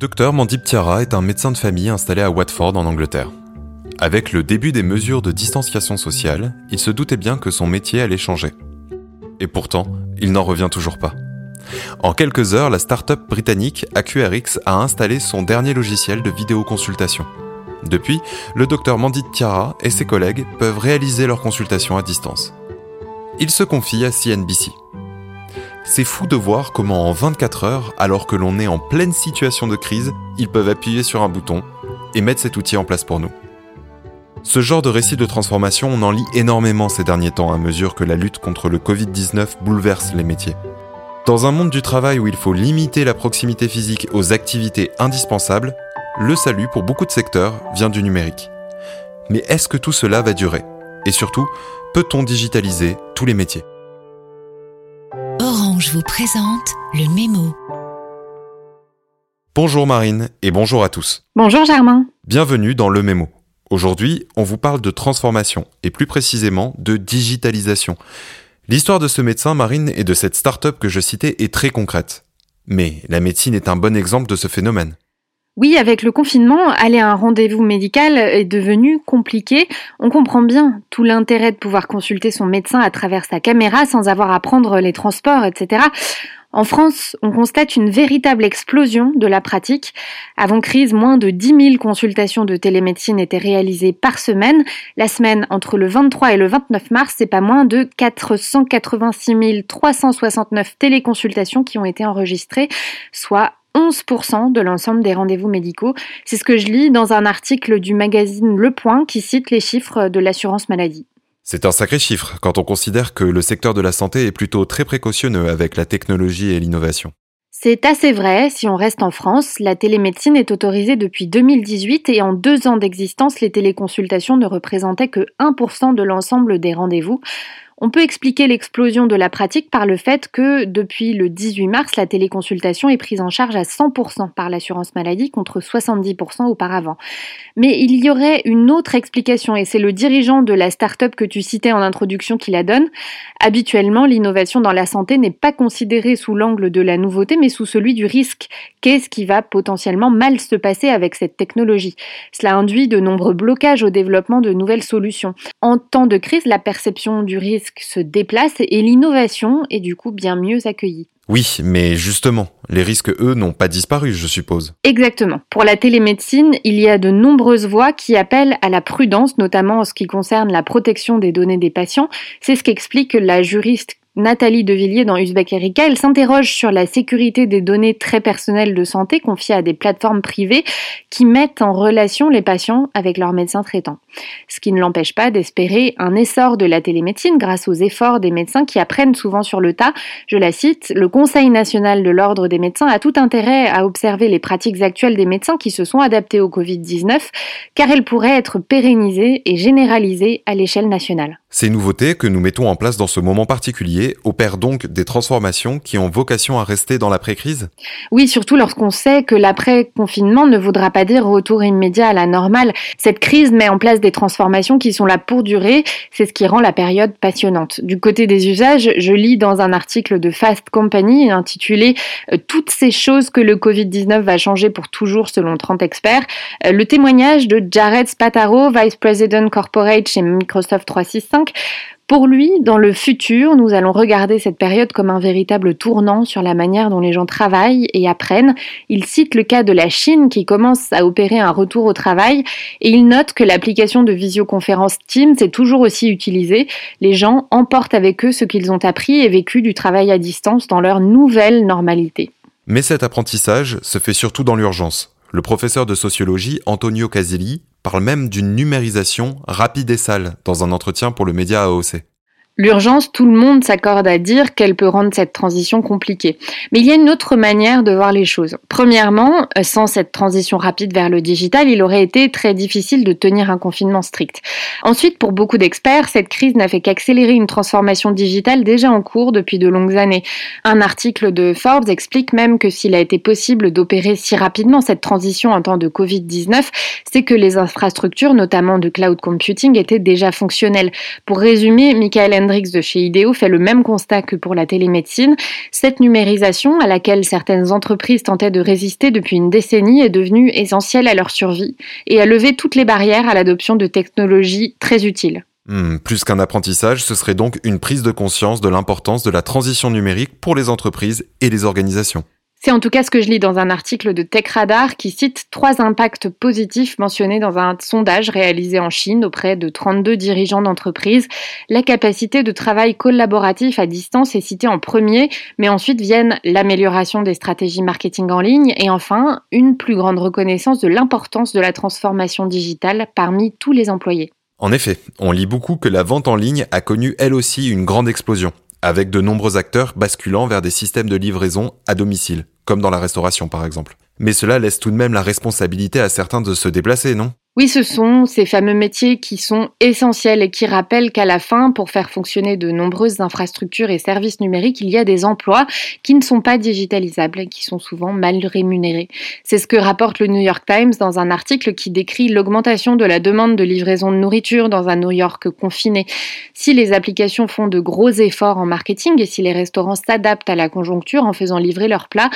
Docteur Mandip Tiara est un médecin de famille installé à Watford en Angleterre. Avec le début des mesures de distanciation sociale, il se doutait bien que son métier allait changer. Et pourtant, il n'en revient toujours pas. En quelques heures, la start-up britannique AQRX a installé son dernier logiciel de vidéoconsultation. Depuis, le docteur Mandip Tiara et ses collègues peuvent réaliser leurs consultations à distance. Il se confie à CNBC. C'est fou de voir comment en 24 heures, alors que l'on est en pleine situation de crise, ils peuvent appuyer sur un bouton et mettre cet outil en place pour nous. Ce genre de récit de transformation, on en lit énormément ces derniers temps à mesure que la lutte contre le Covid-19 bouleverse les métiers. Dans un monde du travail où il faut limiter la proximité physique aux activités indispensables, le salut pour beaucoup de secteurs vient du numérique. Mais est-ce que tout cela va durer? Et surtout, peut-on digitaliser tous les métiers? Orange vous présente le mémo. Bonjour Marine et bonjour à tous. Bonjour Germain. Bienvenue dans le mémo. Aujourd'hui, on vous parle de transformation et plus précisément de digitalisation. L'histoire de ce médecin Marine et de cette start-up que je citais est très concrète. Mais la médecine est un bon exemple de ce phénomène. Oui, avec le confinement, aller à un rendez-vous médical est devenu compliqué. On comprend bien tout l'intérêt de pouvoir consulter son médecin à travers sa caméra sans avoir à prendre les transports, etc. En France, on constate une véritable explosion de la pratique. Avant crise, moins de 10 000 consultations de télémédecine étaient réalisées par semaine. La semaine entre le 23 et le 29 mars, c'est pas moins de 486 369 téléconsultations qui ont été enregistrées, soit 11% de l'ensemble des rendez-vous médicaux. C'est ce que je lis dans un article du magazine Le Point qui cite les chiffres de l'assurance maladie. C'est un sacré chiffre quand on considère que le secteur de la santé est plutôt très précautionneux avec la technologie et l'innovation. C'est assez vrai, si on reste en France, la télémédecine est autorisée depuis 2018 et en deux ans d'existence, les téléconsultations ne représentaient que 1% de l'ensemble des rendez-vous. On peut expliquer l'explosion de la pratique par le fait que depuis le 18 mars, la téléconsultation est prise en charge à 100% par l'assurance maladie contre 70% auparavant. Mais il y aurait une autre explication et c'est le dirigeant de la start-up que tu citais en introduction qui la donne. Habituellement, l'innovation dans la santé n'est pas considérée sous l'angle de la nouveauté mais sous celui du risque. Qu'est-ce qui va potentiellement mal se passer avec cette technologie? Cela induit de nombreux blocages au développement de nouvelles solutions. En temps de crise, la perception du risque se déplace et l'innovation est du coup bien mieux accueillie. Oui, mais justement, les risques, eux, n'ont pas disparu, je suppose. Exactement. Pour la télémédecine, il y a de nombreuses voies qui appellent à la prudence, notamment en ce qui concerne la protection des données des patients. C'est ce qu'explique la juriste Nathalie Devilliers dans Uzbek Erika, elle s'interroge sur la sécurité des données très personnelles de santé confiées à des plateformes privées qui mettent en relation les patients avec leurs médecins traitants. Ce qui ne l'empêche pas d'espérer un essor de la télémédecine grâce aux efforts des médecins qui apprennent souvent sur le tas. Je la cite, le Conseil national de l'ordre des médecins a tout intérêt à observer les pratiques actuelles des médecins qui se sont adaptés au Covid-19 car elles pourraient être pérennisées et généralisées à l'échelle nationale. Ces nouveautés que nous mettons en place dans ce moment particulier opèrent donc des transformations qui ont vocation à rester dans l'après-crise? Oui, surtout lorsqu'on sait que l'après-confinement ne voudra pas dire retour immédiat à la normale. Cette crise met en place des transformations qui sont là pour durer. C'est ce qui rend la période passionnante. Du côté des usages, je lis dans un article de Fast Company intitulé euh, Toutes ces choses que le Covid-19 va changer pour toujours selon 30 experts. Euh, le témoignage de Jared Spataro, Vice President Corporate chez Microsoft 365 pour lui, dans le futur, nous allons regarder cette période comme un véritable tournant sur la manière dont les gens travaillent et apprennent. Il cite le cas de la Chine qui commence à opérer un retour au travail et il note que l'application de visioconférence Teams est toujours aussi utilisée. Les gens emportent avec eux ce qu'ils ont appris et vécu du travail à distance dans leur nouvelle normalité. Mais cet apprentissage se fait surtout dans l'urgence. Le professeur de sociologie Antonio Casilli parle même d'une numérisation rapide et sale dans un entretien pour le média AOC. L'urgence, tout le monde s'accorde à dire qu'elle peut rendre cette transition compliquée. Mais il y a une autre manière de voir les choses. Premièrement, euh, sans cette transition rapide vers le digital, il aurait été très difficile de tenir un confinement strict. Ensuite, pour beaucoup d'experts, cette crise n'a fait qu'accélérer une transformation digitale déjà en cours depuis de longues années. Un article de Forbes explique même que s'il a été possible d'opérer si rapidement cette transition en temps de Covid-19, c'est que les infrastructures, notamment de cloud computing, étaient déjà fonctionnelles. Pour résumer, Michael Hendricks de chez IDEO fait le même constat que pour la télémédecine. Cette numérisation, à laquelle certaines entreprises tentaient de résister depuis une décennie, est devenue essentielle à leur survie et a levé toutes les barrières à l'adoption de technologies très utiles. Hmm, plus qu'un apprentissage, ce serait donc une prise de conscience de l'importance de la transition numérique pour les entreprises et les organisations. C'est en tout cas ce que je lis dans un article de TechRadar qui cite trois impacts positifs mentionnés dans un sondage réalisé en Chine auprès de 32 dirigeants d'entreprises. La capacité de travail collaboratif à distance est citée en premier, mais ensuite viennent l'amélioration des stratégies marketing en ligne et enfin une plus grande reconnaissance de l'importance de la transformation digitale parmi tous les employés. En effet, on lit beaucoup que la vente en ligne a connu elle aussi une grande explosion, avec de nombreux acteurs basculant vers des systèmes de livraison à domicile comme dans la restauration par exemple. Mais cela laisse tout de même la responsabilité à certains de se déplacer, non? Oui, ce sont ces fameux métiers qui sont essentiels et qui rappellent qu'à la fin, pour faire fonctionner de nombreuses infrastructures et services numériques, il y a des emplois qui ne sont pas digitalisables et qui sont souvent mal rémunérés. C'est ce que rapporte le New York Times dans un article qui décrit l'augmentation de la demande de livraison de nourriture dans un New York confiné. Si les applications font de gros efforts en marketing et si les restaurants s'adaptent à la conjoncture en faisant livrer leurs plats,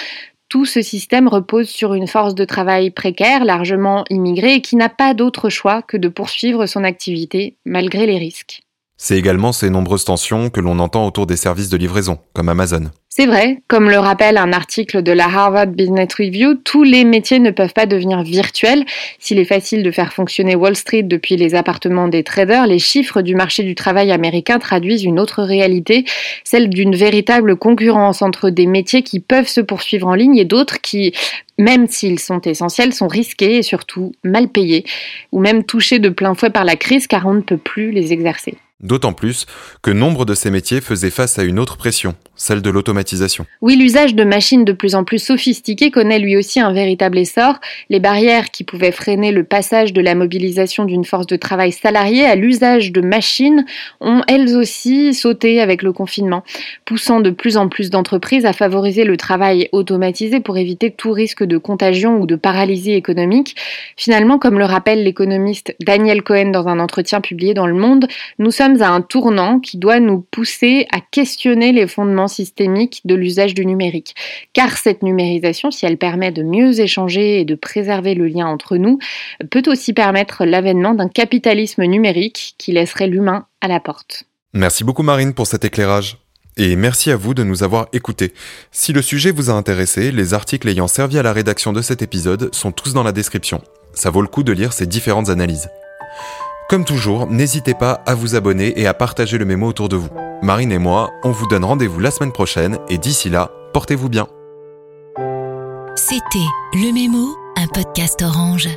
tout ce système repose sur une force de travail précaire, largement immigrée, qui n'a pas d'autre choix que de poursuivre son activité malgré les risques. C'est également ces nombreuses tensions que l'on entend autour des services de livraison, comme Amazon. C'est vrai, comme le rappelle un article de la Harvard Business Review, tous les métiers ne peuvent pas devenir virtuels. S'il est facile de faire fonctionner Wall Street depuis les appartements des traders, les chiffres du marché du travail américain traduisent une autre réalité, celle d'une véritable concurrence entre des métiers qui peuvent se poursuivre en ligne et d'autres qui, même s'ils sont essentiels, sont risqués et surtout mal payés, ou même touchés de plein fouet par la crise car on ne peut plus les exercer. D'autant plus que nombre de ces métiers faisaient face à une autre pression, celle de l'automatisation. Oui, l'usage de machines de plus en plus sophistiquées connaît lui aussi un véritable essor. Les barrières qui pouvaient freiner le passage de la mobilisation d'une force de travail salariée à l'usage de machines ont elles aussi sauté avec le confinement, poussant de plus en plus d'entreprises à favoriser le travail automatisé pour éviter tout risque de contagion ou de paralysie économique. Finalement, comme le rappelle l'économiste Daniel Cohen dans un entretien publié dans Le Monde, nous sommes à un tournant qui doit nous pousser à questionner les fondements systémiques de l'usage du numérique. Car cette numérisation, si elle permet de mieux échanger et de préserver le lien entre nous, peut aussi permettre l'avènement d'un capitalisme numérique qui laisserait l'humain à la porte. Merci beaucoup Marine pour cet éclairage. Et merci à vous de nous avoir écoutés. Si le sujet vous a intéressé, les articles ayant servi à la rédaction de cet épisode sont tous dans la description. Ça vaut le coup de lire ces différentes analyses. Comme toujours, n'hésitez pas à vous abonner et à partager le mémo autour de vous. Marine et moi, on vous donne rendez-vous la semaine prochaine et d'ici là, portez-vous bien. C'était Le Mémo, un podcast orange.